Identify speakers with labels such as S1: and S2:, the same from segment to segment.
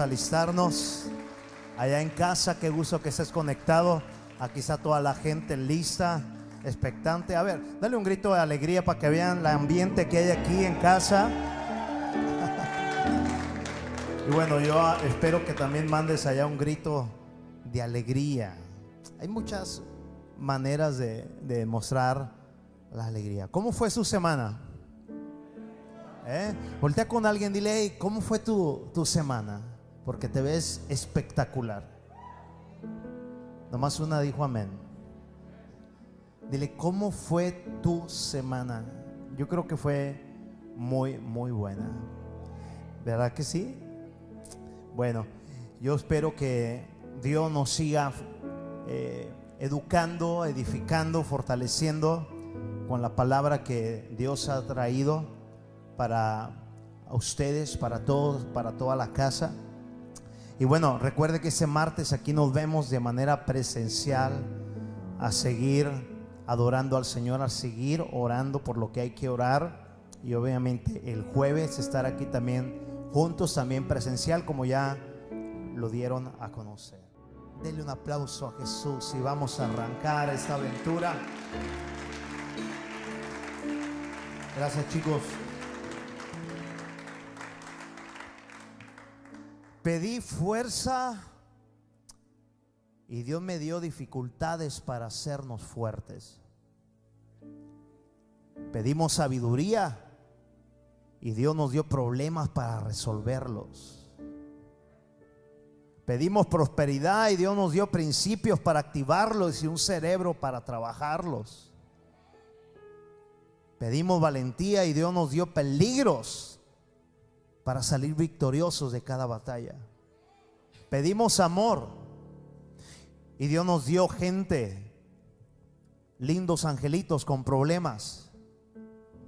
S1: alistarnos. Allá en casa, qué gusto que estés conectado. Aquí está toda la gente lista, expectante. A ver, dale un grito de alegría para que vean el ambiente que hay aquí en casa. Y bueno, yo espero que también mandes allá un grito de alegría. Hay muchas maneras de, de mostrar la alegría. ¿Cómo fue su semana? ¿Eh? Voltea con alguien, dile, ¿cómo fue tu, tu semana? Porque te ves espectacular. Nomás una dijo amén. Dile, ¿cómo fue tu semana? Yo creo que fue muy, muy buena. ¿Verdad que sí? Bueno, yo espero que Dios nos siga eh, educando, edificando, fortaleciendo con la palabra que Dios ha traído para ustedes, para todos, para toda la casa. Y bueno, recuerde que ese martes aquí nos vemos de manera presencial a seguir adorando al Señor, a seguir orando por lo que hay que orar. Y obviamente el jueves estar aquí también juntos, también presencial, como ya lo dieron a conocer. Denle un aplauso a Jesús y vamos a arrancar esta aventura. Gracias chicos. Pedí fuerza y Dios me dio dificultades para hacernos fuertes. Pedimos sabiduría y Dios nos dio problemas para resolverlos. Pedimos prosperidad y Dios nos dio principios para activarlos y un cerebro para trabajarlos. Pedimos valentía y Dios nos dio peligros para salir victoriosos de cada batalla. Pedimos amor y Dios nos dio gente, lindos angelitos con problemas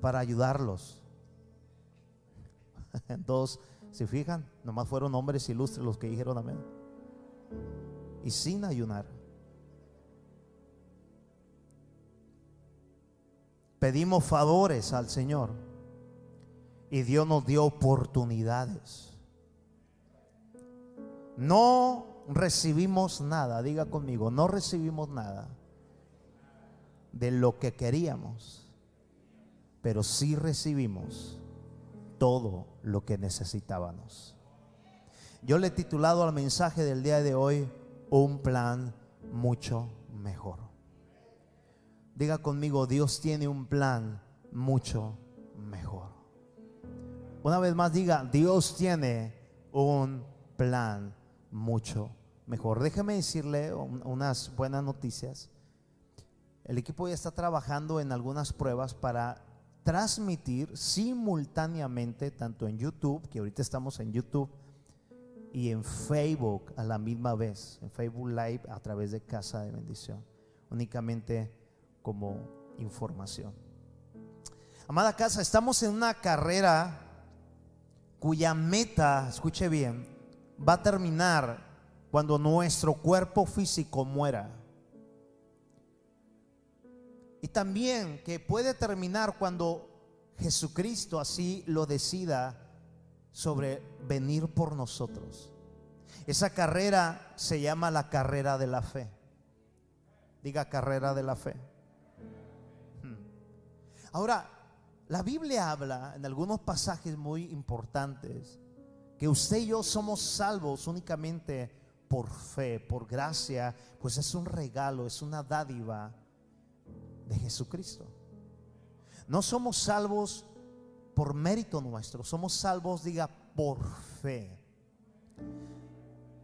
S1: para ayudarlos. Entonces, si fijan, nomás fueron hombres ilustres los que dijeron amén. Y sin ayunar. Pedimos favores al Señor. Y Dios nos dio oportunidades. No recibimos nada, diga conmigo, no recibimos nada de lo que queríamos, pero sí recibimos todo lo que necesitábamos. Yo le he titulado al mensaje del día de hoy un plan mucho mejor. Diga conmigo, Dios tiene un plan mucho. Una vez más diga, Dios tiene un plan mucho mejor. Déjeme decirle unas buenas noticias. El equipo ya está trabajando en algunas pruebas para transmitir simultáneamente, tanto en YouTube, que ahorita estamos en YouTube, y en Facebook a la misma vez, en Facebook Live a través de Casa de Bendición, únicamente como información. Amada casa, estamos en una carrera cuya meta, escuche bien, va a terminar cuando nuestro cuerpo físico muera. Y también que puede terminar cuando Jesucristo así lo decida sobre venir por nosotros. Esa carrera se llama la carrera de la fe. Diga carrera de la fe. Hmm. Ahora, la Biblia habla en algunos pasajes muy importantes que usted y yo somos salvos únicamente por fe, por gracia, pues es un regalo, es una dádiva de Jesucristo. No somos salvos por mérito nuestro, somos salvos, diga, por fe.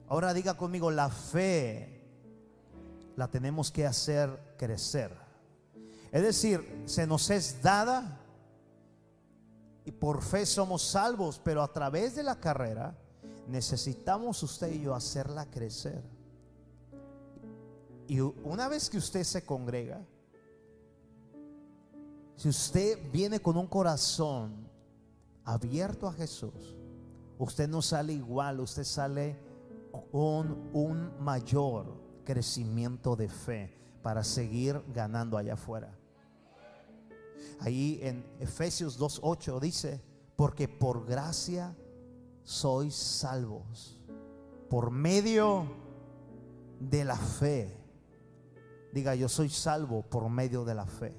S1: Ahora diga conmigo, la fe la tenemos que hacer crecer. Es decir, se nos es dada y por fe somos salvos, pero a través de la carrera necesitamos usted y yo hacerla crecer. Y una vez que usted se congrega, si usted viene con un corazón abierto a Jesús, usted no sale igual, usted sale con un mayor crecimiento de fe para seguir ganando allá afuera. Ahí en Efesios 2.8 dice, porque por gracia sois salvos por medio de la fe. Diga, yo soy salvo por medio de la fe.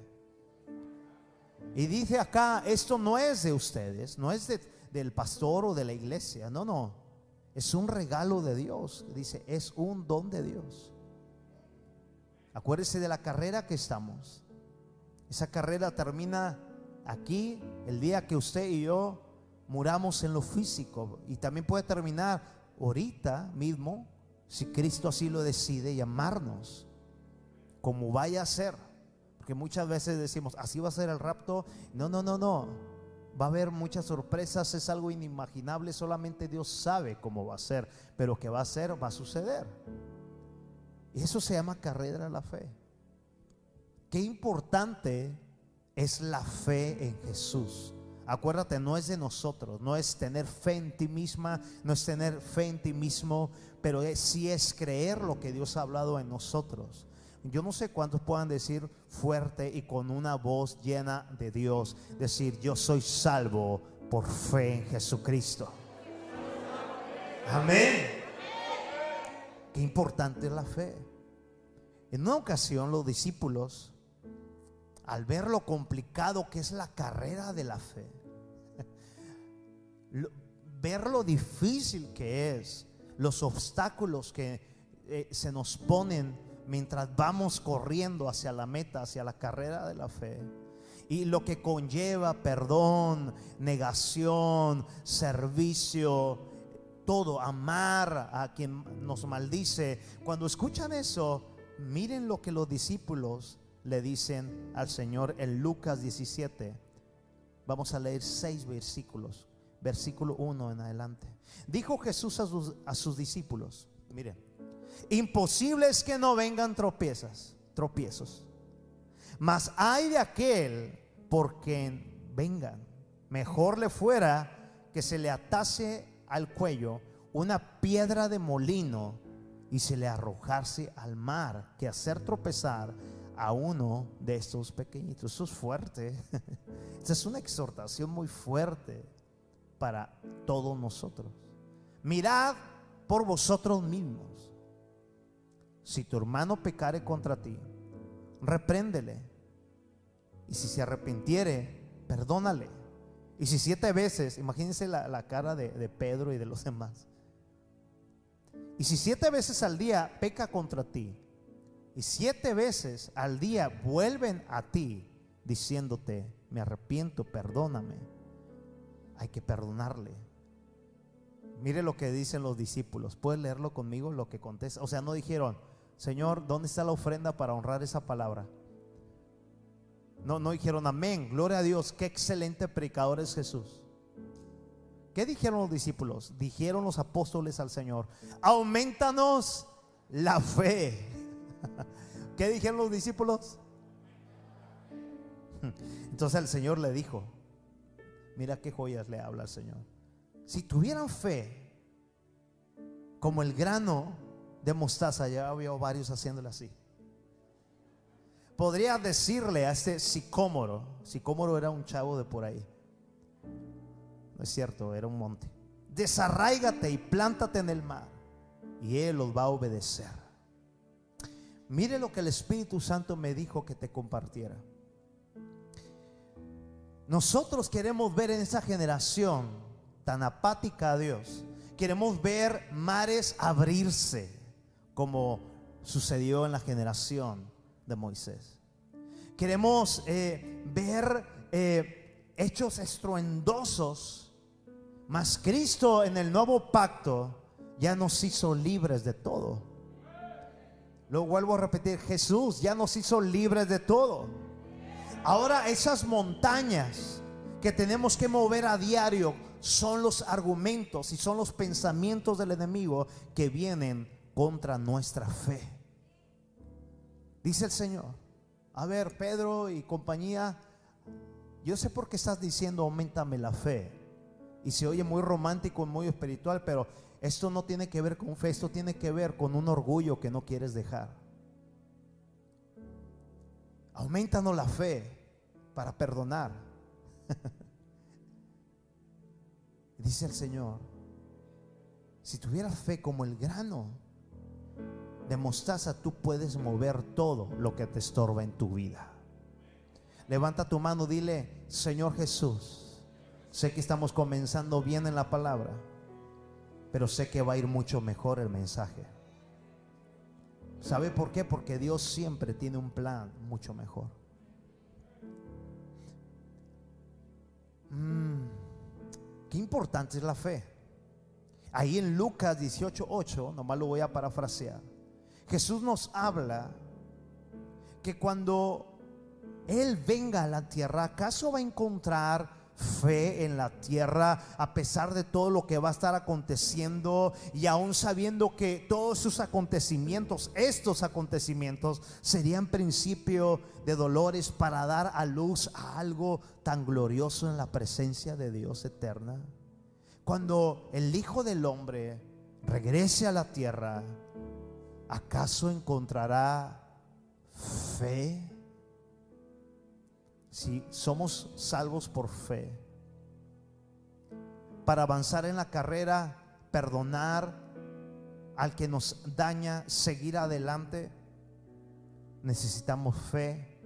S1: Y dice acá, esto no es de ustedes, no es del pastor o de la iglesia, no, no. Es un regalo de Dios. Dice, es un don de Dios. Acuérdese de la carrera que estamos. Esa carrera termina aquí el día que usted y yo muramos en lo físico. Y también puede terminar ahorita mismo, si Cristo así lo decide, llamarnos como vaya a ser. Porque muchas veces decimos, así va a ser el rapto. No, no, no, no. Va a haber muchas sorpresas, es algo inimaginable, solamente Dios sabe cómo va a ser, pero que va a ser, va a suceder. Y eso se llama carrera de la fe. Qué importante es la fe en Jesús. Acuérdate, no es de nosotros, no es tener fe en ti misma, no es tener fe en ti mismo, pero sí es creer lo que Dios ha hablado en nosotros. Yo no sé cuántos puedan decir fuerte y con una voz llena de Dios, decir, yo soy salvo por fe en Jesucristo. Amén. Qué importante es la fe. En una ocasión los discípulos, al ver lo complicado que es la carrera de la fe, ver lo difícil que es, los obstáculos que eh, se nos ponen mientras vamos corriendo hacia la meta, hacia la carrera de la fe. Y lo que conlleva perdón, negación, servicio, todo, amar a quien nos maldice. Cuando escuchan eso, miren lo que los discípulos le dicen al Señor en Lucas 17. Vamos a leer seis versículos, versículo 1 en adelante. Dijo Jesús a sus, a sus discípulos, miren, Imposible es que no vengan tropiezas, tropiezos. Mas hay de aquel por quien vengan. Mejor le fuera que se le atase al cuello una piedra de molino y se le arrojase al mar que hacer tropezar a uno de estos pequeñitos. Eso es fuerte. Esta es una exhortación muy fuerte para todos nosotros. Mirad por vosotros mismos si tu hermano pecare contra ti, repréndele. Y si se arrepintiere, perdónale. Y si siete veces, imagínense la, cara de, de Pedro y de los demás. Y si siete veces al día peca contra ti, y siete veces al día vuelven a ti diciéndote, me arrepiento, perdóname, hay que perdonarle. Mire lo que dicen los discípulos. ¿Puedes leerlo conmigo? Lo que contesta. O sea, no dijeron, Señor, ¿dónde está la ofrenda para honrar esa palabra? No, no dijeron amén, gloria a Dios, qué excelente predicador es Jesús. ¿Qué dijeron los discípulos? Dijeron los apóstoles al Señor, aumentanos la fe. ¿Qué dijeron los discípulos? Entonces el Señor le dijo, mira qué joyas le habla el Señor. Si tuvieran fe como el grano de mostaza, ya había varios haciéndolo así. Podría decirle a este sicómoro, sicómoro era un chavo de por ahí, no es cierto, era un monte, desarraígate y plántate en el mar y él los va a obedecer. Mire lo que el Espíritu Santo me dijo que te compartiera. Nosotros queremos ver en esa generación tan apática a Dios, queremos ver mares abrirse como sucedió en la generación de Moisés. Queremos eh, ver eh, hechos estruendosos, mas Cristo en el nuevo pacto ya nos hizo libres de todo. Lo vuelvo a repetir, Jesús ya nos hizo libres de todo. Ahora esas montañas que tenemos que mover a diario son los argumentos y son los pensamientos del enemigo que vienen contra nuestra fe. Dice el Señor, a ver, Pedro y compañía, yo sé por qué estás diciendo, aumentame la fe. Y se oye muy romántico y muy espiritual, pero esto no tiene que ver con fe, esto tiene que ver con un orgullo que no quieres dejar. Aumentanos la fe para perdonar. Dice el Señor, Si tuvieras fe como el grano de mostaza, tú puedes mover todo lo que te estorba en tu vida. Levanta tu mano, dile, Señor Jesús, sé que estamos comenzando bien en la palabra, pero sé que va a ir mucho mejor el mensaje. ¿Sabe por qué? Porque Dios siempre tiene un plan mucho mejor. Mm, qué importante es la fe. Ahí en Lucas 18:8, nomás lo voy a parafrasear. Jesús nos habla que cuando Él venga a la tierra, ¿acaso va a encontrar fe en la tierra a pesar de todo lo que va a estar aconteciendo y aún sabiendo que todos sus acontecimientos, estos acontecimientos, serían principio de dolores para dar a luz a algo tan glorioso en la presencia de Dios eterna? Cuando el Hijo del Hombre regrese a la tierra, ¿acaso encontrará fe? Si somos salvos por fe, para avanzar en la carrera, perdonar al que nos daña, seguir adelante, necesitamos fe.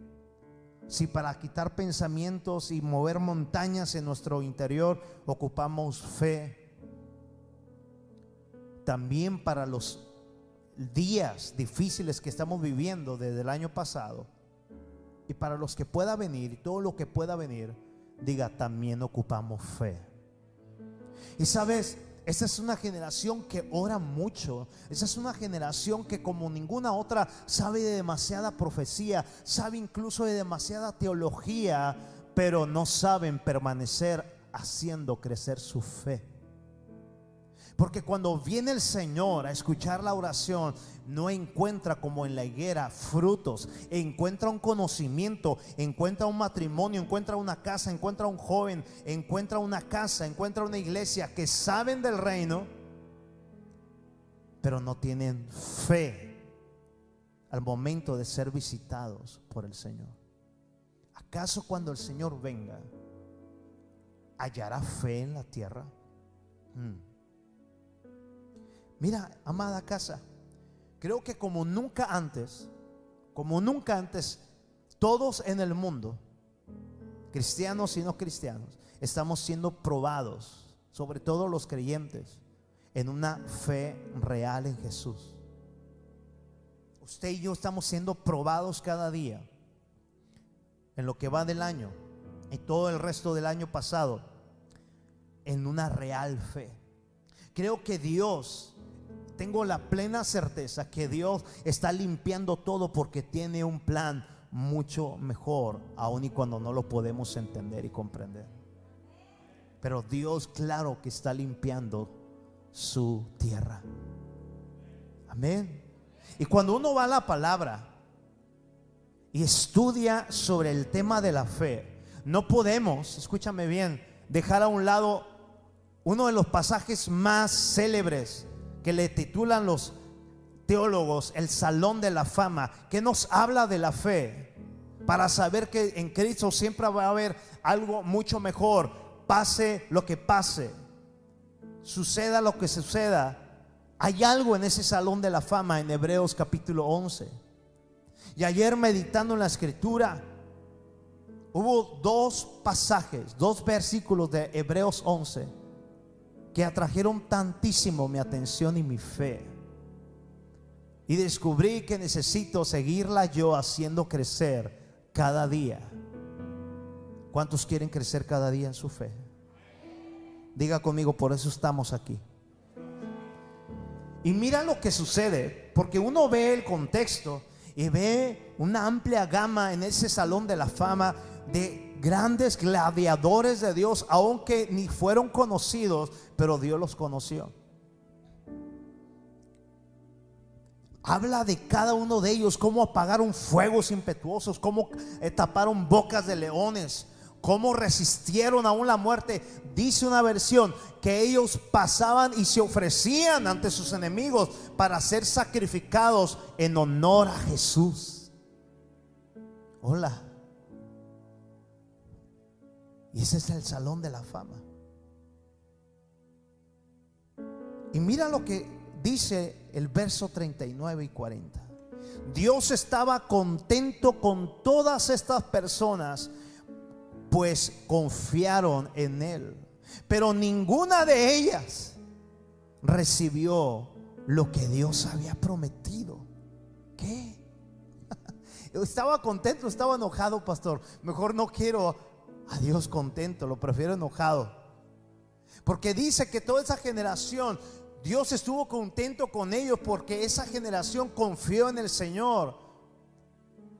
S1: Si para quitar pensamientos y mover montañas en nuestro interior ocupamos fe, también para los días difíciles que estamos viviendo desde el año pasado y para los que pueda venir y todo lo que pueda venir, diga, también ocupamos fe. Y sabes, esa es una generación que ora mucho. Esa es una generación que como ninguna otra sabe de demasiada profecía, sabe incluso de demasiada teología, pero no saben permanecer haciendo crecer su fe. Porque cuando viene el Señor a escuchar la oración, no encuentra como en la higuera frutos, encuentra un conocimiento, encuentra un matrimonio, encuentra una casa, encuentra un joven, encuentra una casa, encuentra una iglesia que saben del reino, pero no tienen fe al momento de ser visitados por el Señor. ¿Acaso cuando el Señor venga, hallará fe en la tierra? Hmm. Mira, amada casa, creo que como nunca antes, como nunca antes, todos en el mundo, cristianos y no cristianos, estamos siendo probados, sobre todo los creyentes, en una fe real en Jesús. Usted y yo estamos siendo probados cada día en lo que va del año y todo el resto del año pasado en una real fe. Creo que Dios tengo la plena certeza que Dios está limpiando todo porque tiene un plan mucho mejor, aun y cuando no lo podemos entender y comprender. Pero Dios, claro que está limpiando su tierra. Amén. Y cuando uno va a la palabra y estudia sobre el tema de la fe, no podemos, escúchame bien, dejar a un lado uno de los pasajes más célebres que le titulan los teólogos el Salón de la Fama, que nos habla de la fe, para saber que en Cristo siempre va a haber algo mucho mejor, pase lo que pase, suceda lo que suceda. Hay algo en ese Salón de la Fama en Hebreos capítulo 11. Y ayer meditando en la escritura, hubo dos pasajes, dos versículos de Hebreos 11 que atrajeron tantísimo mi atención y mi fe. Y descubrí que necesito seguirla yo haciendo crecer cada día. ¿Cuántos quieren crecer cada día en su fe? Diga conmigo, por eso estamos aquí. Y mira lo que sucede, porque uno ve el contexto y ve una amplia gama en ese salón de la fama de grandes gladiadores de Dios, aunque ni fueron conocidos, pero Dios los conoció. Habla de cada uno de ellos, cómo apagaron fuegos impetuosos, cómo eh, taparon bocas de leones, cómo resistieron aún la muerte. Dice una versión que ellos pasaban y se ofrecían ante sus enemigos para ser sacrificados en honor a Jesús. Hola. Y ese es el salón de la fama. Y mira lo que dice el verso 39 y 40. Dios estaba contento con todas estas personas, pues confiaron en Él. Pero ninguna de ellas recibió lo que Dios había prometido. ¿Qué? Estaba contento, estaba enojado, pastor. Mejor no quiero a Dios contento, lo prefiero enojado. Porque dice que toda esa generación, Dios estuvo contento con ellos porque esa generación confió en el Señor.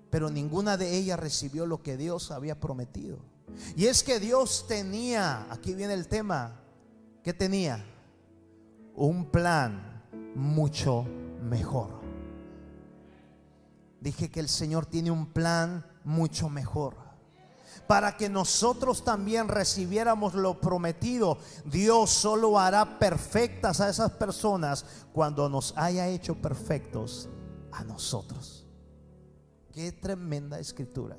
S1: Pero ninguna de ellas recibió lo que Dios había prometido. Y es que Dios tenía, aquí viene el tema, ¿qué tenía? Un plan mucho mejor. Dije que el Señor tiene un plan mucho mejor. Para que nosotros también recibiéramos lo prometido, Dios solo hará perfectas a esas personas cuando nos haya hecho perfectos a nosotros. Qué tremenda escritura.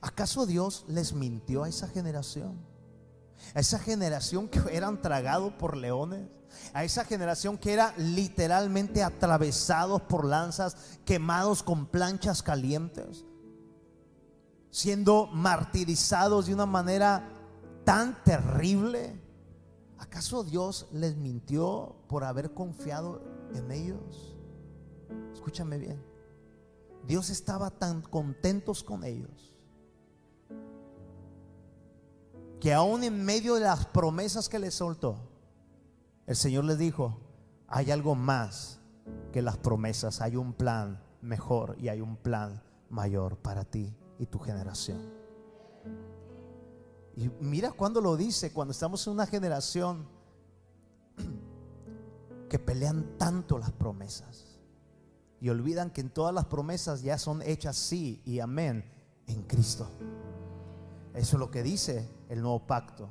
S1: ¿Acaso Dios les mintió a esa generación? A esa generación que eran tragados por leones. A esa generación que era literalmente atravesados por lanzas, quemados con planchas calientes. Siendo martirizados de una manera tan terrible. ¿Acaso Dios les mintió por haber confiado en ellos? Escúchame bien. Dios estaba tan contentos con ellos que aún en medio de las promesas que les soltó, el Señor les dijo, hay algo más que las promesas, hay un plan mejor y hay un plan mayor para ti y tu generación. Y mira cuando lo dice, cuando estamos en una generación que pelean tanto las promesas y olvidan que en todas las promesas ya son hechas sí y amén en Cristo. Eso es lo que dice el nuevo pacto.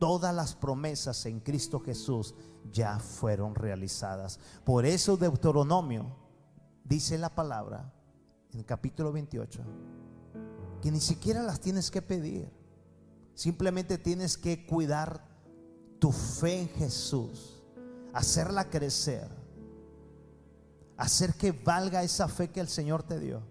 S1: Todas las promesas en Cristo Jesús ya fueron realizadas. Por eso Deuteronomio dice la palabra en el capítulo 28 que ni siquiera las tienes que pedir. Simplemente tienes que cuidar tu fe en Jesús, hacerla crecer, hacer que valga esa fe que el Señor te dio.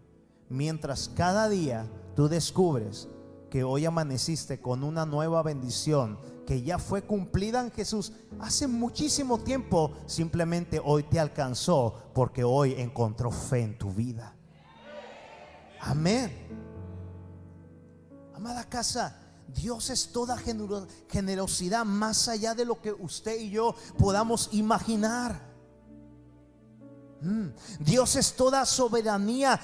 S1: Mientras cada día tú descubres que hoy amaneciste con una nueva bendición que ya fue cumplida en Jesús hace muchísimo tiempo, simplemente hoy te alcanzó porque hoy encontró fe en tu vida. Amén. Amada casa, Dios es toda generosidad más allá de lo que usted y yo podamos imaginar. Mm. Dios es toda soberanía.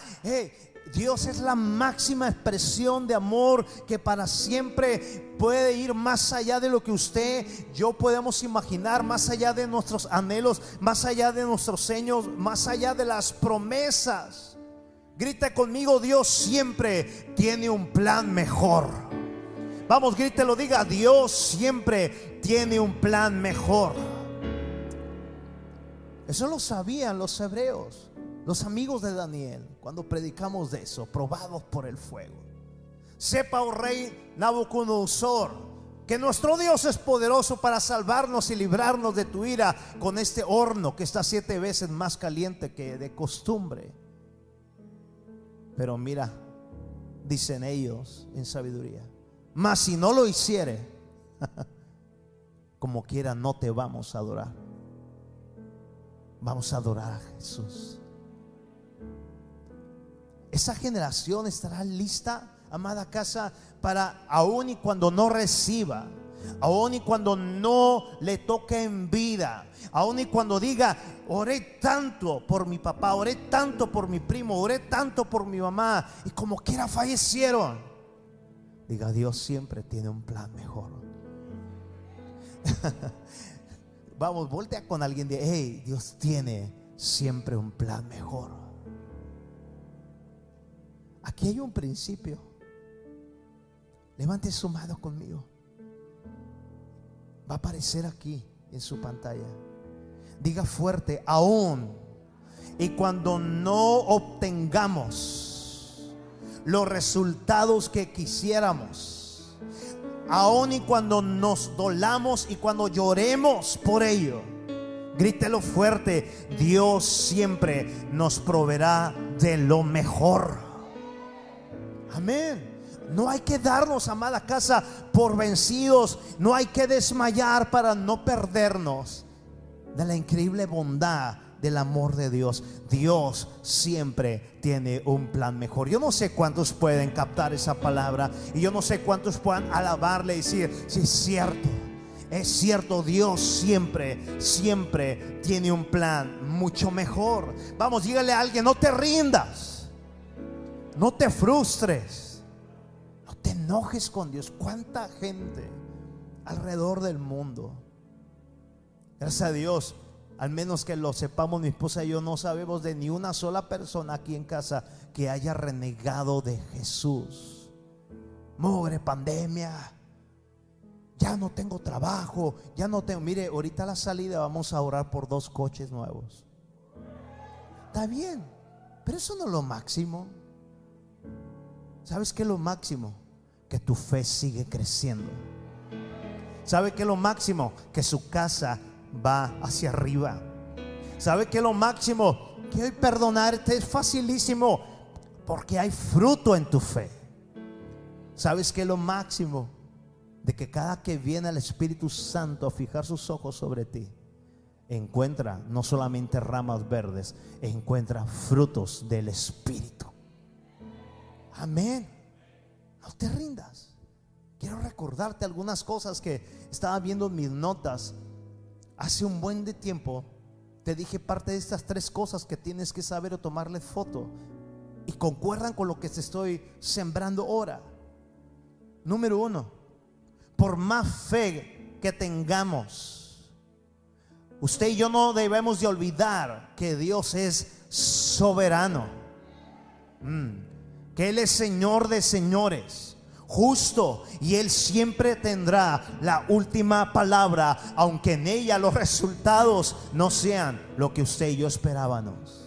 S1: Dios es la máxima expresión de amor que para siempre puede ir más allá de lo que usted, yo podemos imaginar, más allá de nuestros anhelos, más allá de nuestros sueños, más allá de las promesas. Grita conmigo, Dios siempre tiene un plan mejor. Vamos, grítelo, diga, Dios siempre tiene un plan mejor. Eso lo sabían los hebreos los amigos de Daniel, cuando predicamos de eso, probados por el fuego. Sepa, oh rey Nabucodonosor, que nuestro Dios es poderoso para salvarnos y librarnos de tu ira con este horno que está siete veces más caliente que de costumbre. Pero mira, dicen ellos en sabiduría, mas si no lo hiciere, como quiera no te vamos a adorar. Vamos a adorar a Jesús. Esa generación estará lista, amada casa, para aún y cuando no reciba, aún y cuando no le toque en vida, aún y cuando diga, oré tanto por mi papá, oré tanto por mi primo, oré tanto por mi mamá, y como quiera fallecieron. Diga, Dios siempre tiene un plan mejor. Vamos, voltea con alguien de, hey, Dios tiene siempre un plan mejor. Aquí hay un principio. Levante su mano conmigo. Va a aparecer aquí en su pantalla. Diga fuerte, aún. Y cuando no obtengamos los resultados que quisiéramos, aun y cuando nos dolamos y cuando lloremos por ello. Grítelo fuerte, Dios siempre nos proveerá de lo mejor. Amén. No hay que darnos, amada casa, por vencidos. No hay que desmayar para no perdernos de la increíble bondad del amor de Dios. Dios siempre tiene un plan mejor. Yo no sé cuántos pueden captar esa palabra y yo no sé cuántos puedan alabarle y decir, si es cierto. Es cierto, Dios siempre, siempre tiene un plan mucho mejor. Vamos, dígale a alguien, no te rindas. No te frustres. Enojes con Dios. ¿Cuánta gente alrededor del mundo? Gracias a Dios al menos que lo sepamos, mi esposa y yo no sabemos de ni una sola persona aquí en casa que haya renegado de Jesús. Mugre pandemia. Ya no tengo trabajo, ya no tengo. Mire, ahorita la salida vamos a orar por dos coches nuevos. Está bien, pero eso no es lo máximo. ¿Sabes qué es lo máximo? Que tu fe sigue creciendo. ¿Sabe qué es lo máximo? Que su casa va hacia arriba. ¿Sabe que lo máximo? Que hoy perdonarte es facilísimo porque hay fruto en tu fe. ¿Sabes que lo máximo? De que cada que viene el Espíritu Santo a fijar sus ojos sobre ti, encuentra no solamente ramas verdes, encuentra frutos del Espíritu. Amén. No te rindas. Quiero recordarte algunas cosas que estaba viendo en mis notas Hace un buen de tiempo te dije parte de estas tres cosas que tienes que saber o tomarle foto y concuerdan con lo que te estoy sembrando ahora. Número uno, por más fe que tengamos, usted y yo no debemos de olvidar que Dios es soberano, mm, que Él es Señor de señores justo y Él siempre tendrá la última palabra, aunque en ella los resultados no sean lo que usted y yo esperábamos.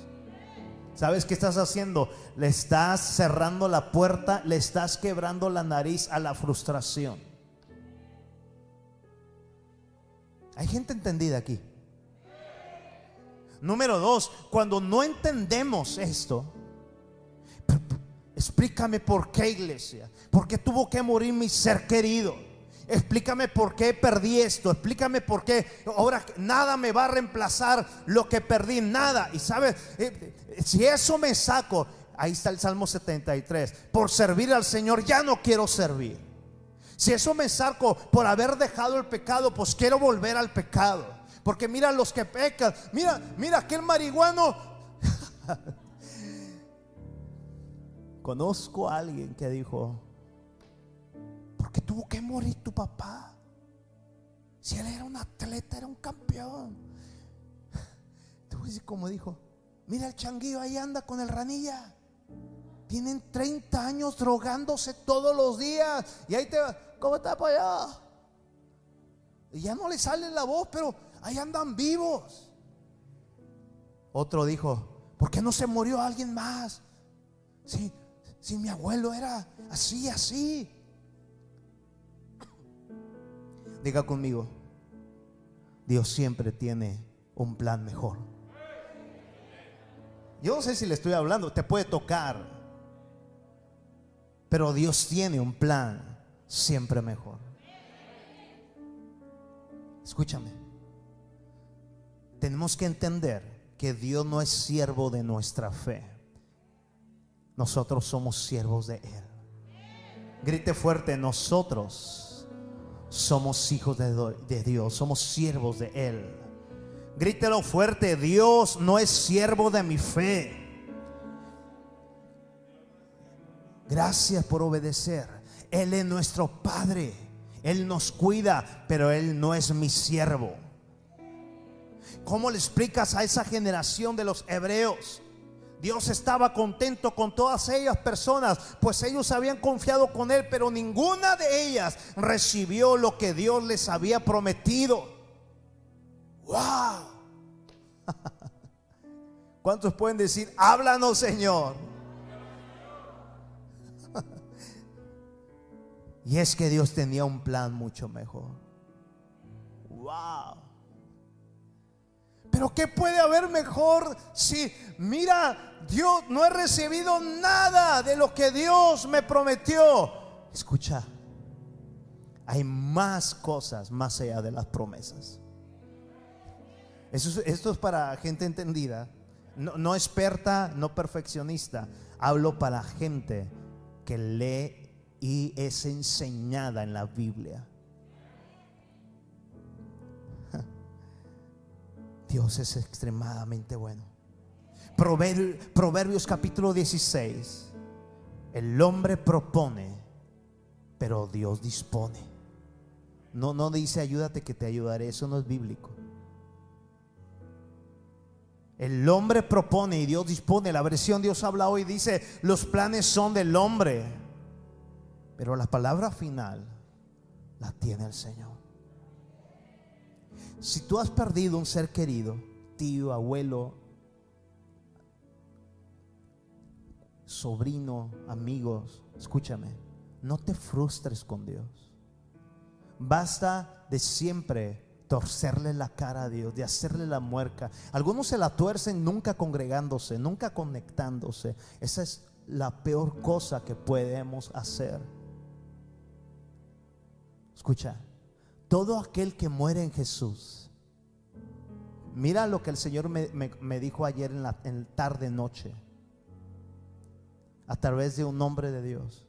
S1: ¿Sabes qué estás haciendo? Le estás cerrando la puerta, le estás quebrando la nariz a la frustración. Hay gente entendida aquí. Número dos, cuando no entendemos esto, Explícame por qué, iglesia. ¿Por qué tuvo que morir mi ser querido? Explícame por qué perdí esto. Explícame por qué ahora nada me va a reemplazar lo que perdí. Nada. Y sabes, eh, si eso me saco, ahí está el Salmo 73. Por servir al Señor ya no quiero servir. Si eso me saco por haber dejado el pecado, pues quiero volver al pecado. Porque mira los que pecan. Mira, mira aquel marihuano. Conozco a alguien que dijo, ¿por qué tuvo que morir tu papá? Si él era un atleta, era un campeón. Tú como dijo, mira el changuillo ahí anda con el ranilla. Tienen 30 años drogándose todos los días. Y ahí te va, ¿cómo está para allá? Y ya no le sale la voz, pero ahí andan vivos. Otro dijo, ¿por qué no se murió alguien más? Sí, si mi abuelo era así, así. Diga conmigo, Dios siempre tiene un plan mejor. Yo no sé si le estoy hablando, te puede tocar, pero Dios tiene un plan siempre mejor. Escúchame, tenemos que entender que Dios no es siervo de nuestra fe. Nosotros somos siervos de Él. Grite fuerte, nosotros somos hijos de, Dios, somos siervos de Él. Grítelo fuerte, Dios no es siervo de mi fe. Gracias por obedecer. Él es nuestro Padre. Él nos cuida, pero Él no es mi siervo. ¿Cómo le explicas a esa generación de los hebreos? Dios estaba contento con todas ellas personas, pues ellos habían confiado con Él, pero ninguna de ellas recibió lo que Dios les había prometido. ¡Wow! ¿Cuántos pueden decir, háblanos Señor? Y es que Dios tenía un plan mucho mejor. Wow. Pero ¿qué puede haber mejor si, mira, Dios no he recibido nada de lo que Dios me prometió? Escucha, hay más cosas más allá de las promesas. esto es para gente entendida, no, no experta, no perfeccionista. Hablo para gente que lee y es enseñada en la Biblia. Dios es extremadamente bueno. Proverbios capítulo 16. El hombre propone, pero Dios dispone. No, no dice ayúdate que te ayudaré, eso no es bíblico. El hombre propone y Dios dispone. La versión Dios habla hoy dice, los planes son del hombre, pero la palabra final la tiene el Señor. Si tú has perdido un ser querido, tío, abuelo, sobrino, amigos, escúchame, no te frustres con Dios. Basta de siempre torcerle la cara a Dios, de hacerle la muerca. Algunos se la tuercen nunca congregándose, nunca conectándose. Esa es la peor cosa que podemos hacer. Escucha, todo aquel que muere en Jesús, mira lo que el Señor me, dijo ayer en la tarde noche, a través de un nombre de Dios.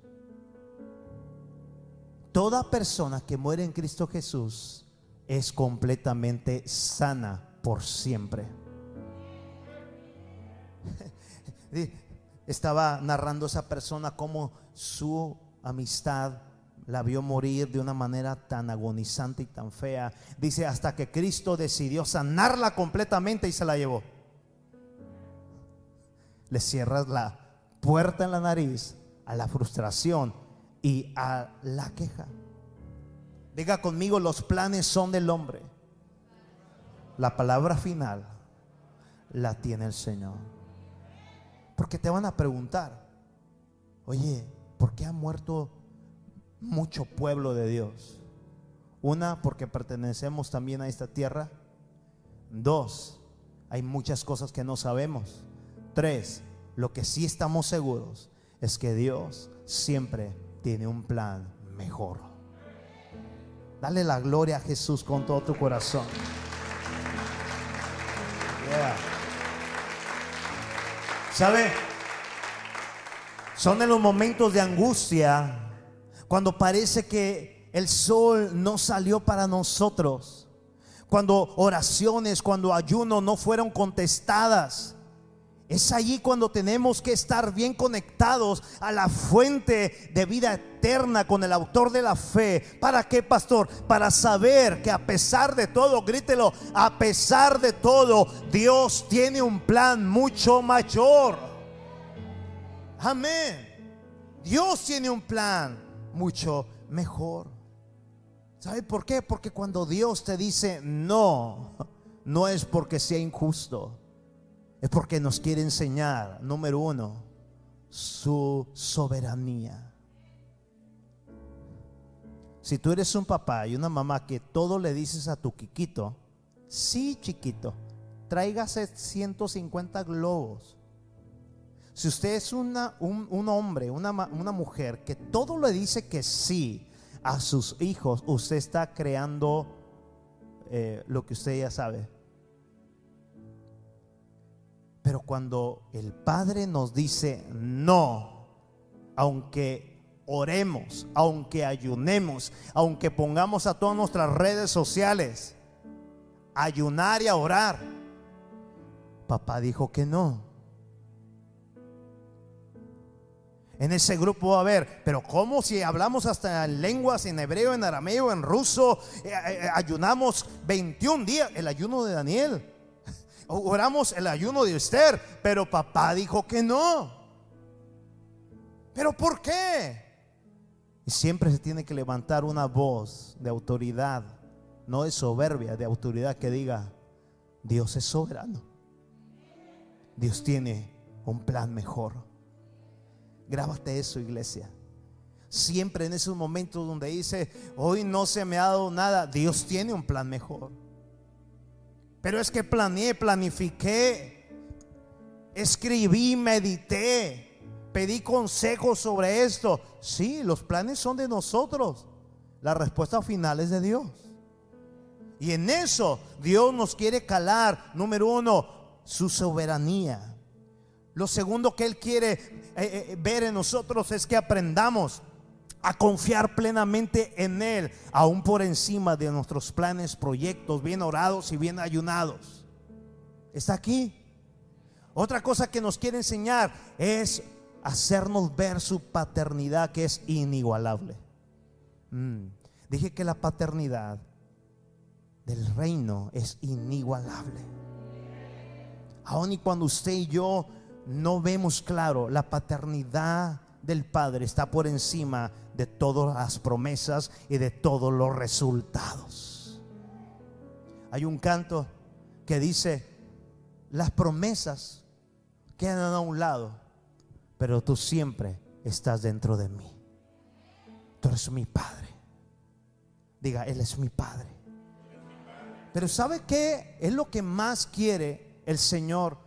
S1: Toda persona que muere en Cristo Jesús es completamente sana por siempre. Estaba narrando esa persona cómo su amistad la vio morir de una manera tan agonizante y tan fea. Dice, hasta que Cristo decidió sanarla completamente y se la llevó. Le cierras la puerta en la nariz a la frustración y a la queja. Diga conmigo, los planes son del hombre. La palabra final la tiene el Señor. Porque te van a preguntar, oye, ¿por qué ha muerto mucho pueblo de Dios? Una, porque pertenecemos también a esta tierra. Dos, hay muchas cosas que no sabemos. Tres, lo que sí estamos seguros es que Dios siempre tiene un plan mejor. Dale la gloria a Jesús con todo tu corazón. ¿Sabe? Son en los momentos de angustia cuando parece que el sol no salió para nosotros. Cuando oraciones, cuando ayuno no fueron contestadas es allí cuando tenemos que estar bien conectados a la fuente de vida eterna con el autor de la fe. ¿Para qué, pastor? Para saber que a pesar de todo, grítelo, a pesar de todo, Dios tiene un plan mucho mayor. Amén. Dios tiene un plan mucho mejor. ¿Sabe por qué? Porque cuando Dios te dice no, no es porque sea injusto es porque nos quiere enseñar, número uno, su soberanía. Si tú eres un papá y una mamá que todo le dices a tu quiquito, sí chiquito, tráigase 150 globos. Si usted es una, un, hombre, una, una mujer que todo le dice que sí a sus hijos, usted está creando eh, lo que usted ya sabe, pero cuando el Padre nos dice no, aunque oremos, aunque ayunemos, aunque pongamos a todas nuestras redes sociales, ayunar y a orar, papá dijo que no. En ese grupo a haber, pero ¿cómo si hablamos hasta en lenguas, en hebreo, en arameo, en ruso, eh, eh, ayunamos 21 días, el ayuno de Daniel? oramos el ayuno de Esther, pero papá dijo que no. ¿Pero por qué? Y siempre se tiene que levantar una voz de autoridad, no de soberbia, de autoridad que diga, Dios es soberano. Dios tiene un plan mejor. Grábate eso, iglesia. siempre en esos momentos donde dice, hoy no se me ha dado nada, Dios tiene un plan mejor. Pero es que planeé, planifiqué, escribí, medité, pedí consejos sobre esto. Sí, los planes son de nosotros. La respuesta final es de Dios. Y en eso Dios nos quiere calar, número uno, su soberanía. Lo segundo que Él quiere eh, eh, ver en nosotros es que aprendamos a confiar plenamente en Él, aún por encima de nuestros planes, proyectos, bien orados y bien ayunados. Está aquí. Otra cosa que nos quiere enseñar es hacernos ver su paternidad que es inigualable. Mm. Dije que la paternidad del reino es inigualable. Aun y cuando usted y yo no vemos claro, la paternidad del Padre está por encima de todas las promesas y de todos los resultados. Hay un canto que dice, las promesas quedan a un lado, pero tú siempre estás dentro de mí. Tú eres mi Padre. Diga, Él es mi Padre. Pero ¿sabe qué? Es lo que más quiere el Señor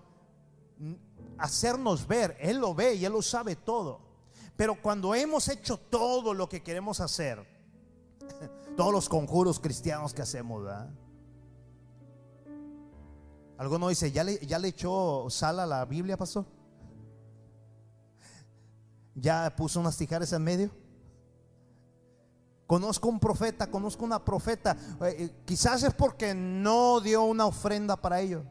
S1: hacernos ver. Él lo ve y Él lo sabe todo. Pero cuando hemos hecho todo lo que queremos hacer, todos los conjuros cristianos que hacemos, ¿verdad? Alguno dice, ¿ya le, ¿ya le echó sal a la Biblia, pastor? ¿Ya puso unas tijeras en medio? Conozco un profeta, conozco una profeta. Eh, eh, quizás es porque no dio una ofrenda para ello.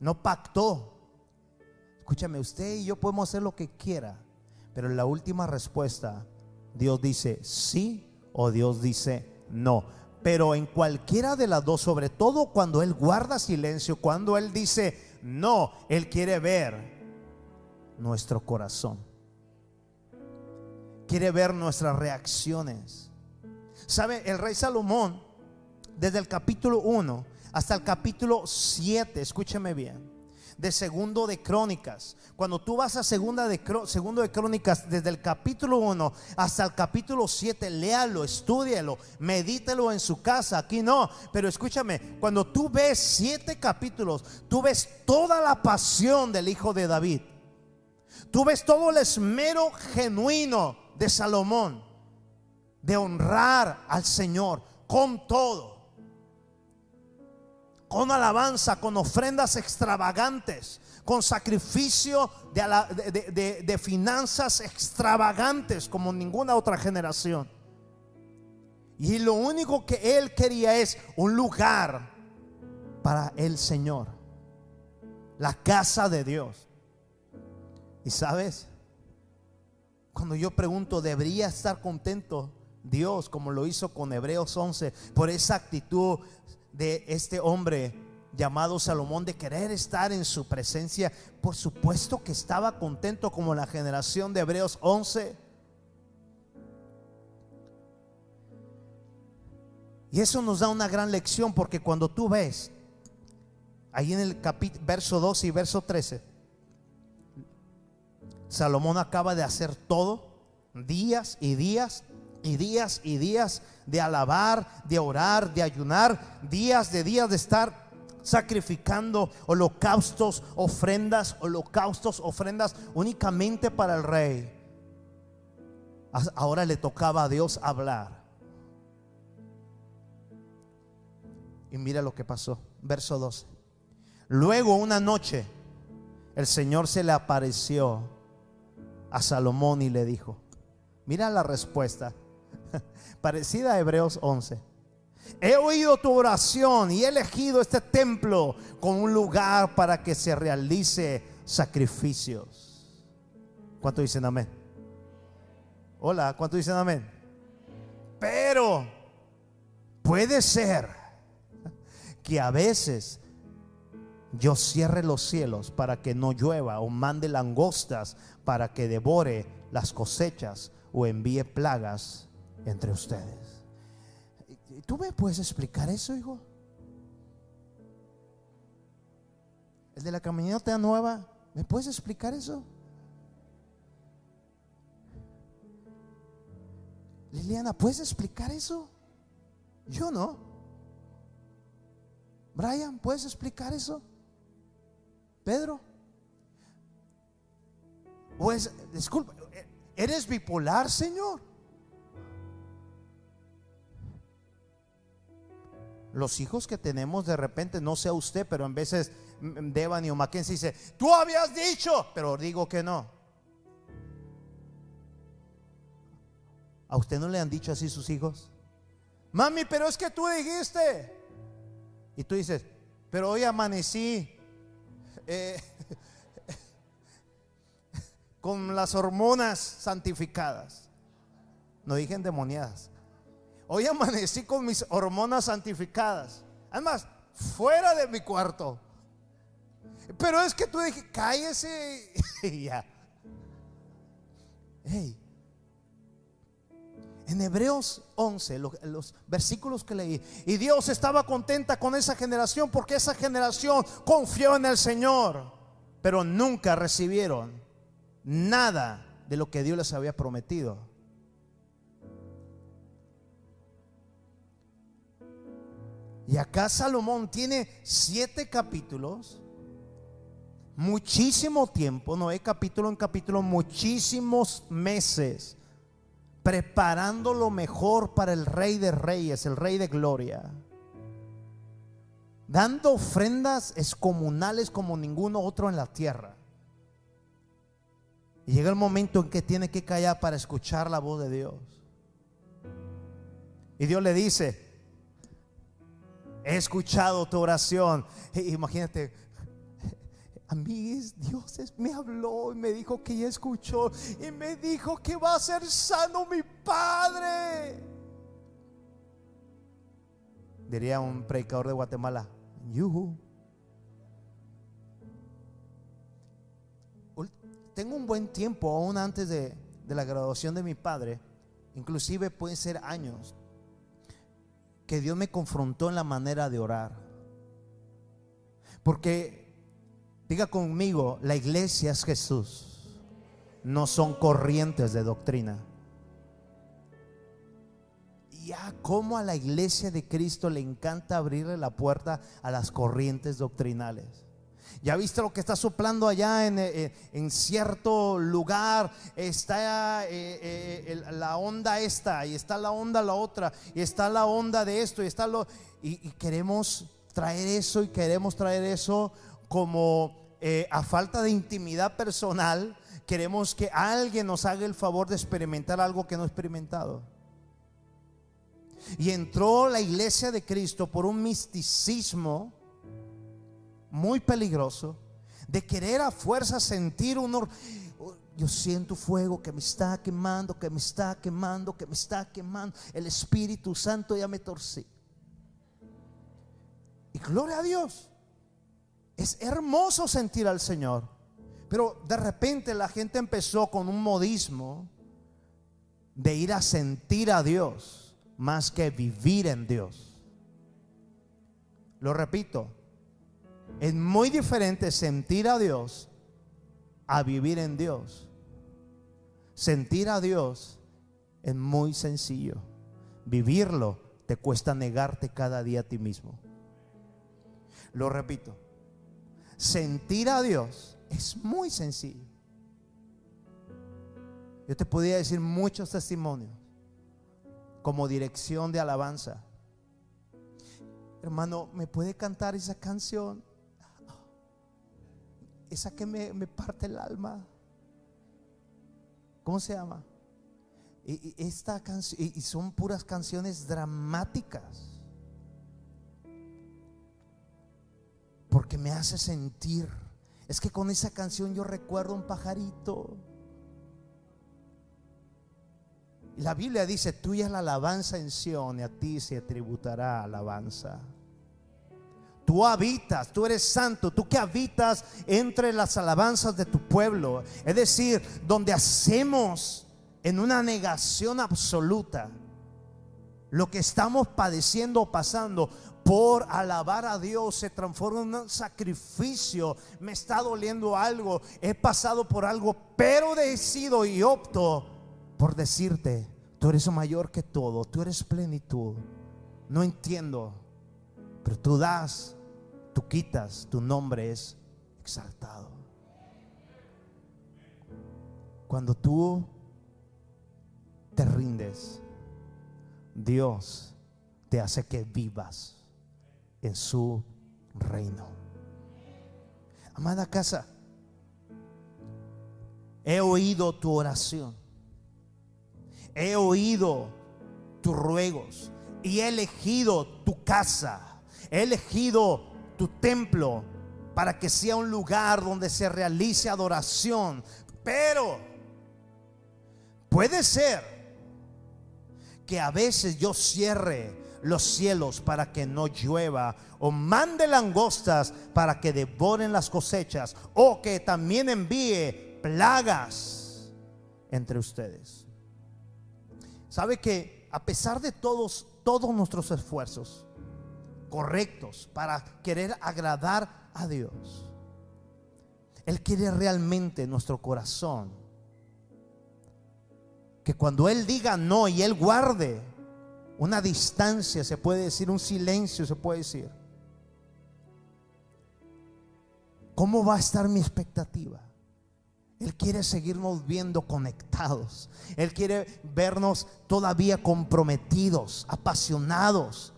S1: No pactó. Escúchame, usted y yo podemos hacer lo que quiera. Pero en la última respuesta, Dios dice sí o Dios dice no. Pero en cualquiera de las dos, sobre todo cuando Él guarda silencio, cuando Él dice no, Él quiere ver nuestro corazón. Quiere ver nuestras reacciones. ¿Sabe? El rey Salomón, desde el capítulo 1 hasta el capítulo 7, escúcheme bien de segundo de Crónicas. Cuando tú vas a segunda de, segundo de Crónicas, desde el capítulo 1 hasta el capítulo 7, léalo, estúdialo, medítelo en su casa. Aquí no, pero escúchame, cuando tú ves siete capítulos, tú ves toda la pasión del hijo de David. Tú ves todo el esmero genuino de Salomón de honrar al Señor con todo con alabanza, con ofrendas extravagantes, con sacrificio de, finanzas extravagantes como ninguna otra generación. Y lo único que él quería es un lugar para el Señor, la casa de Dios. Y sabes, cuando yo pregunto, ¿debería estar contento Dios como lo hizo con Hebreos 11 por esa actitud de este hombre llamado Salomón de querer estar en su presencia, por supuesto que estaba contento como la generación de Hebreos 11. Y eso nos da una gran lección porque cuando tú ves ahí en el capítulo verso 12 y verso 13 Salomón acaba de hacer todo días y días y días y días de alabar, de orar, de ayunar, días de días de estar sacrificando holocaustos, ofrendas, holocaustos, ofrendas únicamente para el rey. Ahora le tocaba a Dios hablar. Y mira lo que pasó, verso 12. Luego una noche el Señor se le apareció a Salomón y le dijo, mira la respuesta parecida a Hebreos 11. He oído tu oración y he elegido este templo como un lugar para que se realice sacrificios. ¿Cuánto dicen amén? Hola, ¿cuánto dicen amén? Pero puede ser que a veces yo cierre los cielos para que no llueva o mande langostas para que devore las cosechas o envíe plagas entre ustedes. ¿Tú me puedes explicar eso, hijo? El de la caminata nueva, ¿me puedes explicar eso? Liliana, ¿puedes explicar eso? Yo no. Brian, ¿puedes explicar eso? Pedro. Pues, disculpa, ¿eres bipolar, Señor? Los hijos que tenemos de repente, no sea usted, pero en veces Devani o Mackenzie dice, tú habías dicho, pero digo que no. ¿A usted no le han dicho así sus hijos? Mami, pero es que tú dijiste. Y tú dices, pero hoy amanecí eh, con las hormonas santificadas. No dije endemoniadas. Hoy amanecí con mis hormonas santificadas. Además, fuera de mi cuarto. Pero es que tú dije, cállese y ya. En Hebreos 11, los, versículos que leí, y Dios estaba contenta con esa generación porque esa generación confió en el Señor, pero nunca recibieron nada de lo que Dios les había prometido. Y acá Salomón tiene siete capítulos, muchísimo tiempo, no hay capítulo en capítulo, muchísimos meses preparando lo mejor para el Rey de Reyes, el Rey de Gloria. Dando ofrendas excomunales como ninguno otro en la tierra. Y llega el momento en que tiene que callar para escuchar la voz de Dios. Y Dios le dice, he escuchado tu oración. Imagínate, a mí Dios me habló y me dijo que ya escuchó y me dijo que va a ser sano mi padre. Diría un predicador de Guatemala, Yuhu. Tengo un buen tiempo, aún antes de, de la graduación de mi padre, inclusive pueden ser años, que Dios me confrontó en la manera de orar. Porque Diga conmigo, la iglesia es Jesús. No son corrientes de doctrina. Ya como a la iglesia de Cristo le encanta abrirle la puerta a las corrientes doctrinales. Ya viste lo que está soplando allá en, eh, cierto lugar. Está eh, eh, la onda esta, y está la onda la otra, y está la onda de esto, y está lo. y queremos traer eso, y queremos traer eso como eh, a falta de intimidad personal, queremos que alguien nos haga el favor de experimentar algo que no ha experimentado. Y entró la iglesia de Cristo por un misticismo muy peligroso de querer a fuerza sentir un... Yo siento fuego que me está quemando, que me está quemando, que me está quemando. El Espíritu Santo ya me torcí. Y gloria a Dios. Es hermoso sentir al Señor. Pero de repente la gente empezó con un modismo de ir a sentir a Dios más que vivir en Dios. Lo repito, es muy diferente sentir a Dios a vivir en Dios. Sentir a Dios es muy sencillo. Vivirlo te cuesta negarte cada día a ti mismo. Lo repito sentir a Dios es muy sencillo. Yo te podría decir muchos testimonios como dirección de alabanza. Hermano, ¿me puede cantar esa canción? Esa que me, parte el alma. ¿Cómo se llama? Y, esta y son puras canciones dramáticas. porque me hace sentir. Es que con esa canción yo recuerdo un pajarito. La Biblia dice, tuya es la alabanza en Sion y a ti se tributará alabanza. Tú habitas, tú eres santo, tú que habitas entre las alabanzas de tu pueblo. Es decir, donde hacemos en una negación absoluta lo que estamos padeciendo o pasando por alabar a Dios se transforma en un sacrificio. Me está doliendo algo, he pasado por algo, pero decido y opto por decirte, Tú eres mayor que todo, tú eres plenitud. No entiendo, pero tú das, tú quitas, tu nombre es exaltado. Cuando tú te rindes, Dios te hace que vivas en su reino. Amada casa, he oído tu oración, he oído tus ruegos y he elegido tu casa, he elegido tu templo para que sea un lugar donde se realice adoración. Pero puede ser que a veces yo cierre los cielos para que no llueva, o mande langostas para que devoren las cosechas, o que también envíe plagas entre ustedes. Sabe que a pesar de todos, todos nuestros esfuerzos correctos para querer agradar a Dios, Él quiere realmente nuestro corazón. Que cuando Él diga no y Él guarde una distancia, se puede decir, un silencio, se puede decir. ¿Cómo va a estar mi expectativa? Él quiere seguirnos viendo conectados. Él quiere vernos todavía comprometidos, apasionados,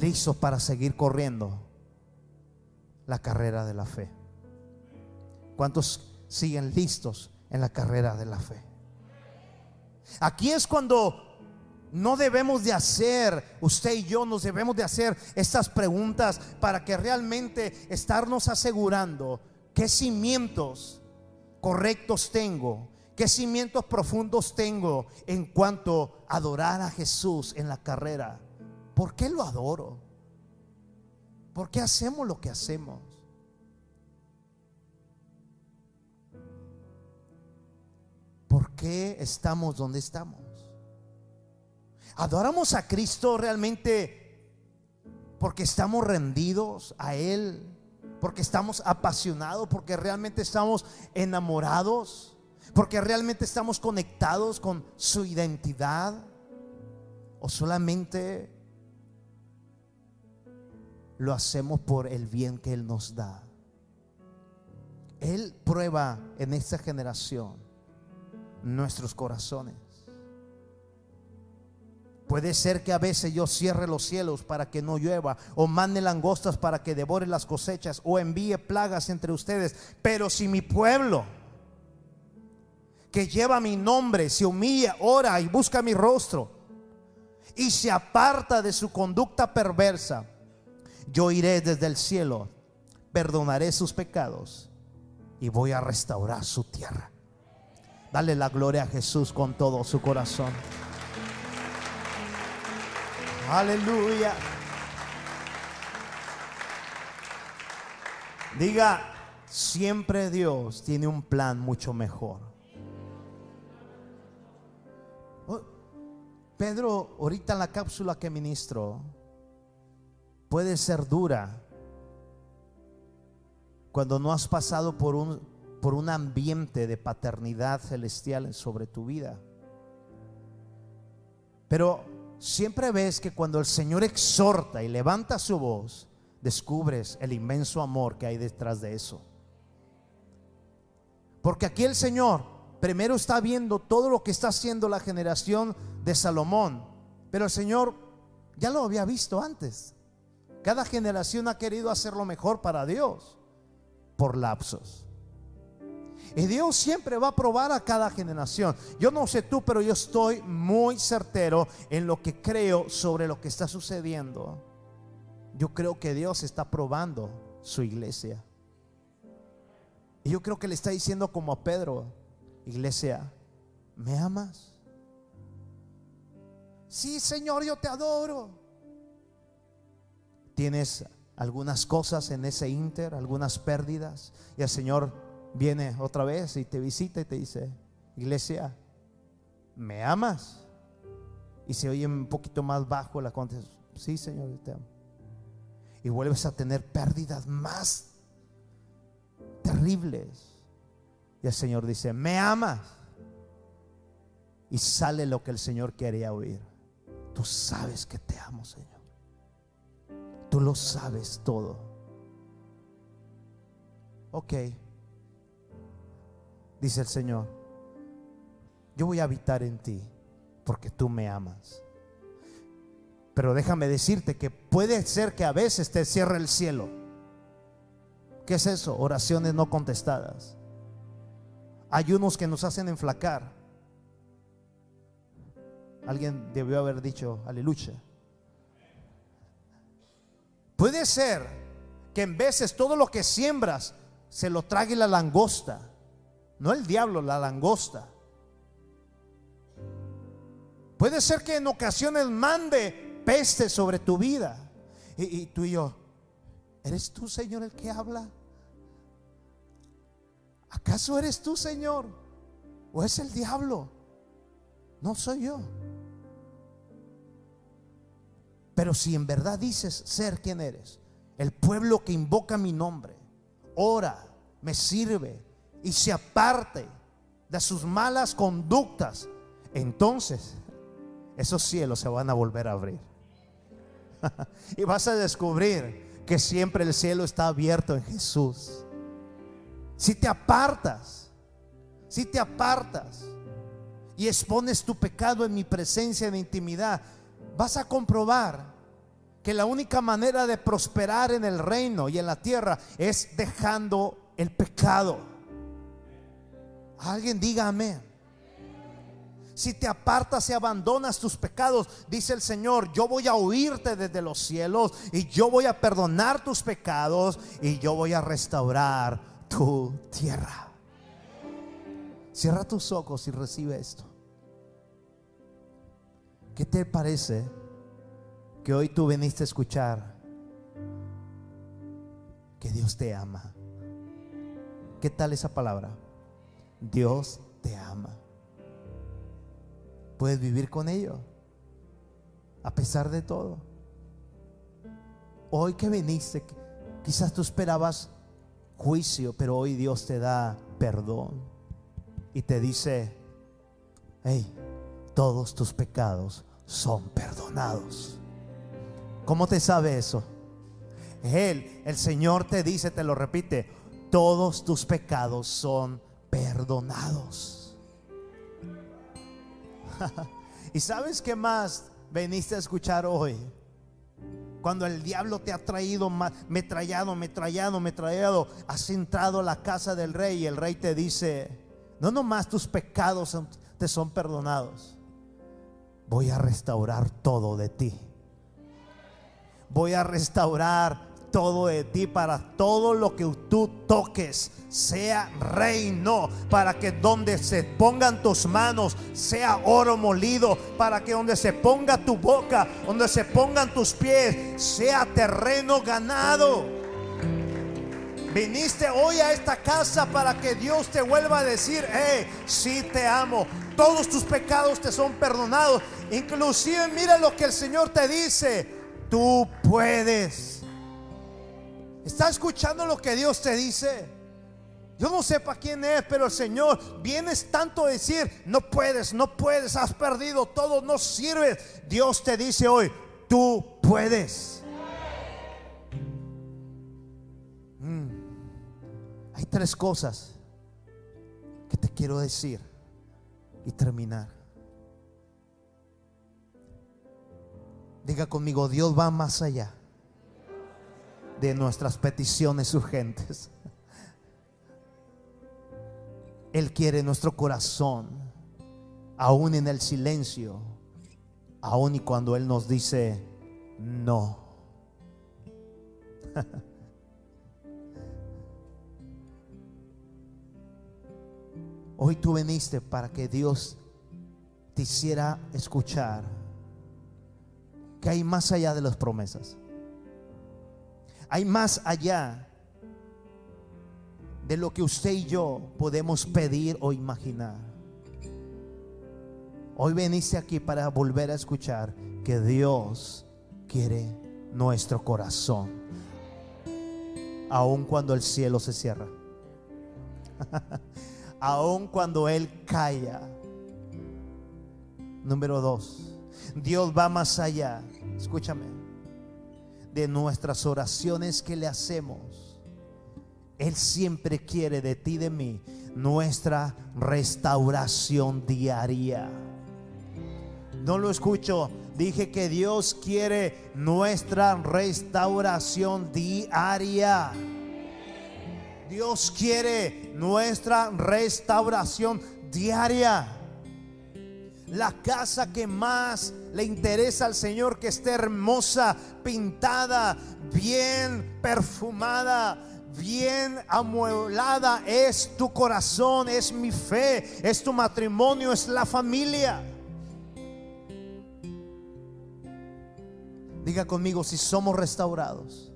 S1: listos para seguir corriendo la carrera de la fe. ¿Cuántos siguen listos en la carrera de la fe? Aquí es cuando no debemos de hacer, usted y yo nos debemos de hacer estas preguntas para que realmente estarnos asegurando qué cimientos correctos tengo, qué cimientos profundos tengo en cuanto a adorar a Jesús en la carrera. ¿Por qué lo adoro? ¿Por qué hacemos lo que hacemos? ¿Por qué estamos donde estamos? Adoramos a Cristo realmente porque estamos rendidos a Él, porque estamos apasionados, porque realmente estamos enamorados, porque realmente estamos conectados con su identidad, o solamente lo hacemos por el bien que Él nos da. Él prueba en esta generación nuestros corazones. Puede ser que a veces yo cierre los cielos para que no llueva, o mande langostas para que devore las cosechas, o envíe plagas entre ustedes. Pero si mi pueblo, que lleva mi nombre, se humilla, ora y busca mi rostro, y se aparta de su conducta perversa, yo iré desde el cielo, perdonaré sus pecados y voy a restaurar su tierra. Dale la gloria a Jesús con todo su corazón. Aleluya. Diga, siempre Dios tiene un plan mucho mejor. Oh, Pedro, ahorita en la cápsula que ministro, puede ser dura cuando no has pasado por un, por un ambiente de paternidad celestial sobre tu vida. Pero siempre ves que cuando el Señor exhorta y levanta su voz, descubres el inmenso amor que hay detrás de eso. Porque aquí el Señor primero está viendo todo lo que está haciendo la generación de Salomón, pero el Señor ya lo había visto antes. Cada generación ha querido hacer lo mejor para Dios por lapsos. Y Dios siempre va a probar a cada generación. Yo no sé tú, pero yo estoy muy certero en lo que creo sobre lo que está sucediendo. Yo creo que Dios está probando su iglesia. Y yo creo que le está diciendo como a Pedro, iglesia, ¿me amas? Sí, Señor, yo te adoro. Tienes algunas cosas en ese inter, algunas pérdidas. Y el Señor viene otra vez y te visita y te dice, iglesia, ¿me amas? Y se oye un poquito más bajo la contestación, sí Señor, yo te amo. Y vuelves a tener pérdidas más terribles. Y el Señor dice, ¿me amas? y sale lo que el Señor quería oír. Tú sabes que te amo, Señor. Tú lo sabes todo. Ok. Dice el Señor, yo voy a habitar en ti porque tú me amas. Pero déjame decirte que puede ser que a veces te cierre el cielo. ¿Qué es eso? Oraciones no contestadas. Hay unos que nos hacen enflacar. Alguien debió haber dicho aleluya. Puede ser que en veces todo lo que siembras se lo trague la langosta. No el diablo, la langosta. Puede ser que en ocasiones mande peste sobre tu vida. Y, tú y yo, ¿eres tú, Señor, el que habla? ¿Acaso eres tú, Señor? ¿O es el diablo? No soy yo. Pero si en verdad dices ser quien eres, el pueblo que invoca mi nombre, ora, me sirve y se aparte de sus malas conductas, entonces esos cielos se van a volver a abrir. y vas a descubrir que siempre el cielo está abierto en Jesús. Si te apartas, si te apartas y expones tu pecado en mi presencia en intimidad, vas a comprobar que la única manera de prosperar en el reino y en la tierra es dejando el pecado. Alguien diga amén. Si te apartas y abandonas tus pecados, dice el Señor, yo voy a oírte desde los cielos y yo voy a perdonar tus pecados y yo voy a restaurar tu tierra. Cierra tus ojos y recibe esto. ¿Qué te parece que hoy tú viniste a escuchar que Dios te ama? ¿Qué tal esa palabra? Dios te ama. ¿Puedes vivir con ello? A pesar de todo. Hoy que viniste, quizás tú esperabas juicio, pero hoy Dios te da perdón y te dice, hey, todos tus pecados son perdonados. ¿Cómo te sabe eso? Él, el Señor te dice, te lo repite, todos tus pecados son perdonados. ¿Y sabes qué más veniste a escuchar hoy? Cuando el diablo te ha traído, metrallado, metrallado, metrallado, has entrado a la casa del rey y el rey te dice, no nomás tus pecados te son perdonados, voy a restaurar todo de ti. Voy a restaurar todo de ti para todo lo que tú toques sea reino, para que donde se pongan tus manos sea oro molido, para que donde se ponga tu boca, donde se pongan tus pies, sea terreno ganado. Viniste hoy a esta casa para que Dios te vuelva a decir, hey, sí te amo, todos tus pecados te son perdonados. Inclusive mira lo que el Señor te dice, tú puedes. ¿Está escuchando lo que Dios te dice? Yo no sé para quién es, pero el Señor vienes tanto a decir, no puedes, no puedes, has perdido todo, no sirve Dios te dice hoy, tú puedes. Hay tres cosas que te quiero decir y terminar. Diga conmigo, Dios va más allá de nuestras peticiones urgentes. Él quiere nuestro corazón, aún en el silencio, aún y cuando Él nos dice no. Hoy tú viniste para que Dios te hiciera escuchar que hay más allá de las promesas. Hay más allá de lo que usted y yo podemos pedir o imaginar. Hoy veniste aquí para volver a escuchar que Dios quiere nuestro corazón, aun cuando el cielo se cierra, aun cuando Él calla, Número dos, Dios va más allá. Escúchame. De nuestras oraciones que le hacemos. Él siempre quiere de ti, de mí, nuestra restauración diaria. No lo escucho. Dije que Dios quiere nuestra restauración diaria. Dios quiere nuestra restauración diaria. La casa que más le interesa al Señor que esté hermosa, pintada, bien perfumada, bien amueblada es tu corazón, es mi fe, es tu matrimonio, es la familia. Diga conmigo si somos restaurados.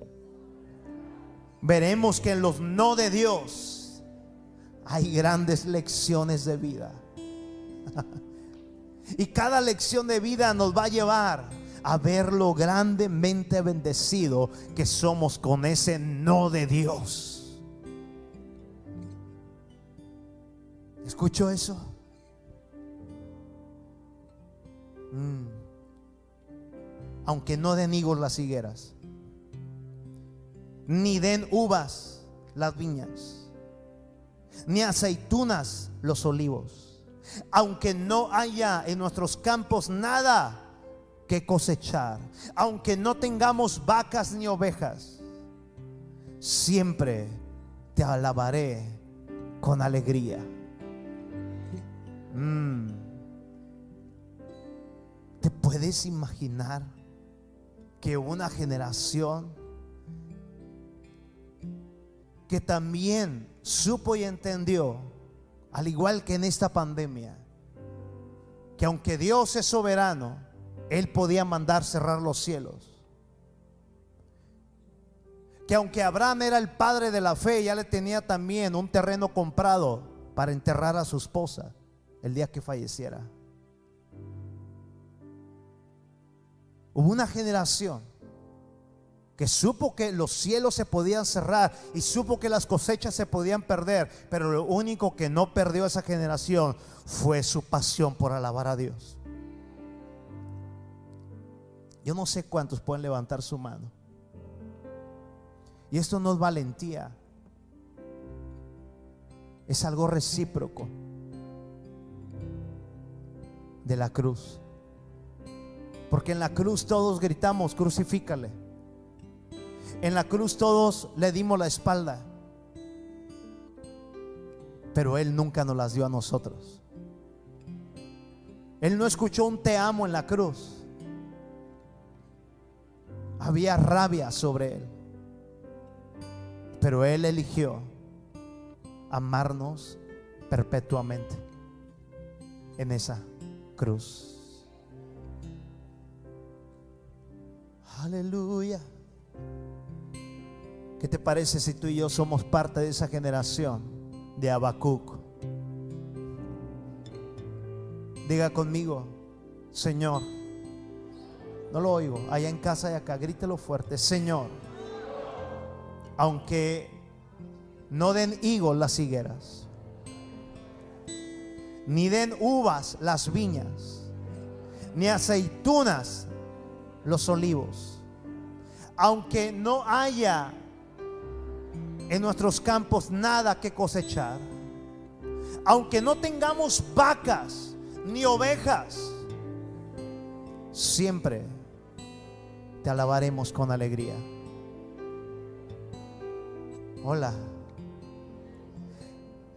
S1: Veremos que en los no de Dios hay grandes lecciones de vida. y cada lección de vida nos va a llevar a ver lo grandemente bendecido que somos con ese no de Dios. ¿Escucho eso? Mm aunque no den higos las higueras, ni den uvas las viñas, ni aceitunas los olivos, aunque no haya en nuestros campos nada que cosechar, aunque no tengamos vacas ni ovejas, siempre te alabaré con alegría. Mm. ¿Te puedes imaginar? que una generación que también supo y entendió, al igual que en esta pandemia, que aunque Dios es soberano, Él podía mandar cerrar los cielos. Que aunque Abraham era el padre de la fe, ya le tenía también un terreno comprado para enterrar a su esposa el día que falleciera. Hubo una generación que supo que los cielos se podían cerrar y supo que las cosechas se podían perder, pero lo único que no perdió esa generación fue su pasión por alabar a Dios. Yo no sé cuántos pueden levantar su mano. Y esto no es valentía, es algo recíproco de la cruz. Porque en la cruz todos gritamos, crucifícale. En la cruz todos le dimos la espalda. Pero Él nunca nos las dio a nosotros. Él no escuchó un te amo en la cruz. Había rabia sobre Él. Pero Él eligió amarnos perpetuamente en esa cruz. Aleluya. ¿Qué te parece si tú y yo somos parte de esa generación de Habacuc? Diga conmigo, Señor. No lo oigo, allá en casa y acá, grítelo fuerte, Señor. Aunque no den higos las higueras, ni den uvas las viñas, ni aceitunas los olivos. Aunque no haya en nuestros campos nada que cosechar, aunque no tengamos vacas ni ovejas, siempre te alabaremos con alegría. Hola.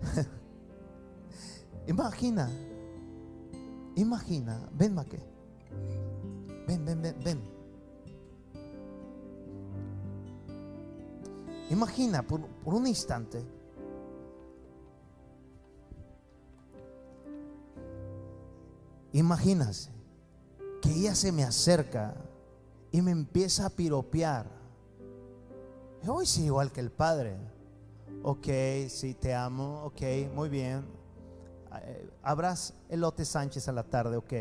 S1: imagina, imagina, ven que Ven, ven, ven, ven. Imagina por, un instante. Imagínase que ella se me acerca y me empieza a piropear. Hoy sí, igual que el padre. Ok, sí, te amo. Ok, muy bien. Eh, Habrás elote Sánchez a la tarde, ok.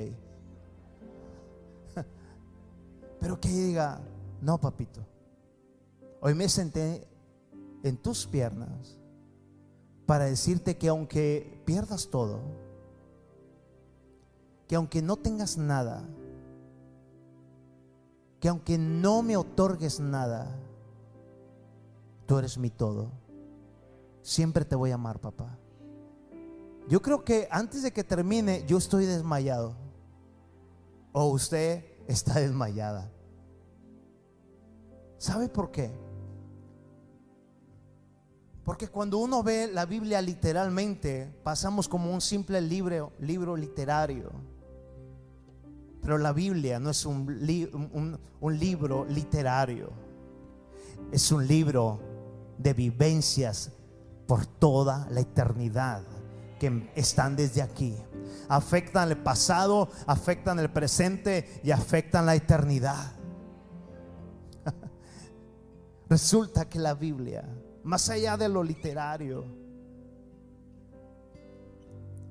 S1: Pero que diga, no, papito. Hoy me senté en tus piernas para decirte que aunque pierdas todo, que aunque no tengas nada, que aunque no me otorgues nada, tú eres mi todo. Siempre te voy a amar, papá. Yo creo que antes de que termine, yo estoy desmayado. O usted está desmayada. ¿Sabe por qué? Porque cuando uno ve la Biblia literalmente, pasamos como un simple libro, libro literario. Pero la Biblia no es un, un libro literario, es un libro de vivencias por toda la eternidad que están desde aquí. Afectan el pasado, afectan el presente y afectan la eternidad. Resulta que la Biblia más allá de lo literario,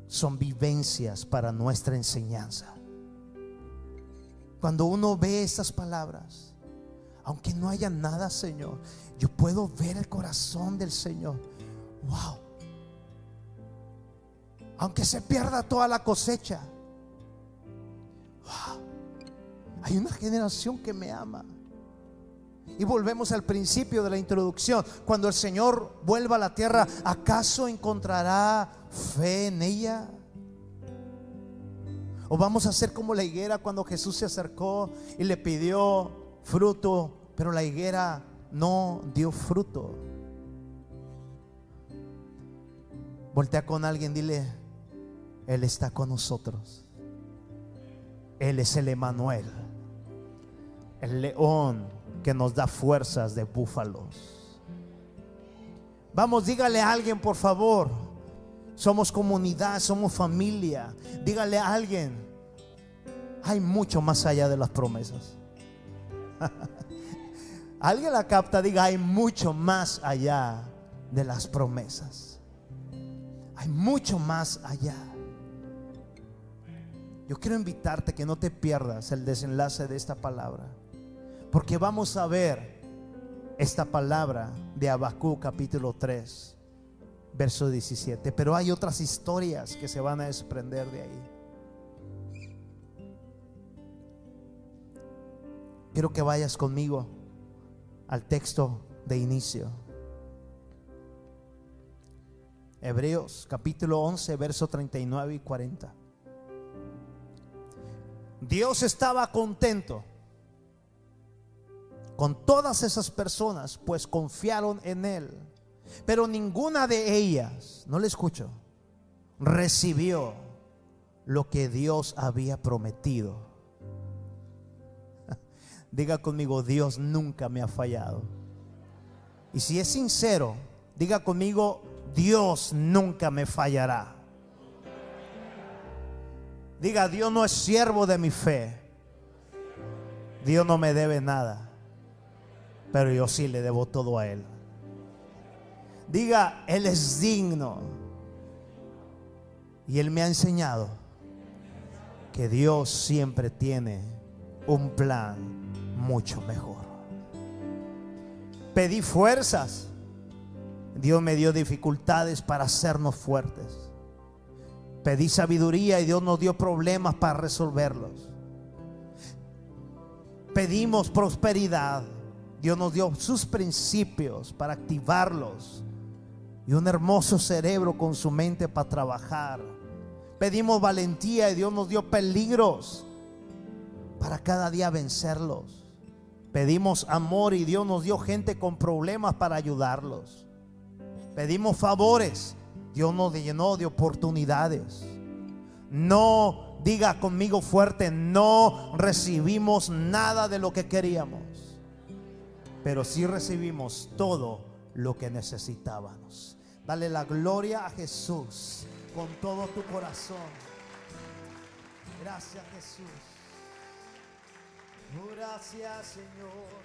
S1: son vivencias para nuestra enseñanza. Cuando uno ve estas palabras, aunque no haya nada, Señor, yo puedo ver el corazón del Señor. Wow. Aunque se pierda toda la cosecha. Wow. Hay una generación que me ama. Y volvemos al principio de la introducción. Cuando el Señor vuelva a la tierra, ¿acaso encontrará fe en ella? ¿O vamos a ser como la higuera cuando Jesús se acercó y le pidió fruto, pero la higuera no dio fruto? Voltea con alguien, dile, Él está con nosotros. Él es el Emanuel, el león que nos da fuerzas de búfalos. Vamos, dígale a alguien, por favor. Somos comunidad, somos familia. Dígale a alguien. Hay mucho más allá de las promesas. alguien la capta, diga, hay mucho más allá de las promesas. Hay mucho más allá. Yo quiero invitarte que no te pierdas el desenlace de esta palabra. Porque vamos a ver esta palabra de Abacú capítulo 3, verso 17. Pero hay otras historias que se van a desprender de ahí. Quiero que vayas conmigo al texto de inicio. Hebreos capítulo 11, verso 39 y 40. Dios estaba contento con todas esas personas, pues confiaron en Él. Pero ninguna de ellas, no le escucho, recibió lo que Dios había prometido. Diga conmigo, Dios nunca me ha fallado. Y si es sincero, diga conmigo, Dios nunca me fallará. Diga, Dios no es siervo de mi fe. Dios no me debe nada pero yo sí le debo todo a Él. Diga, Él es digno. Y Él me ha enseñado que Dios siempre tiene un plan mucho mejor. Pedí fuerzas. Dios me dio dificultades para hacernos fuertes. Pedí sabiduría y Dios nos dio problemas para resolverlos. Pedimos prosperidad Dios nos dio sus principios para activarlos y un hermoso cerebro con su mente para trabajar. Pedimos valentía y Dios nos dio peligros para cada día vencerlos. Pedimos amor y Dios nos dio gente con problemas para ayudarlos. Pedimos favores, Dios nos llenó de oportunidades. No diga conmigo fuerte, no recibimos nada de lo que queríamos pero sí recibimos todo lo que necesitábamos. Dale la gloria a Jesús con todo tu corazón. Gracias Jesús. Gracias Señor.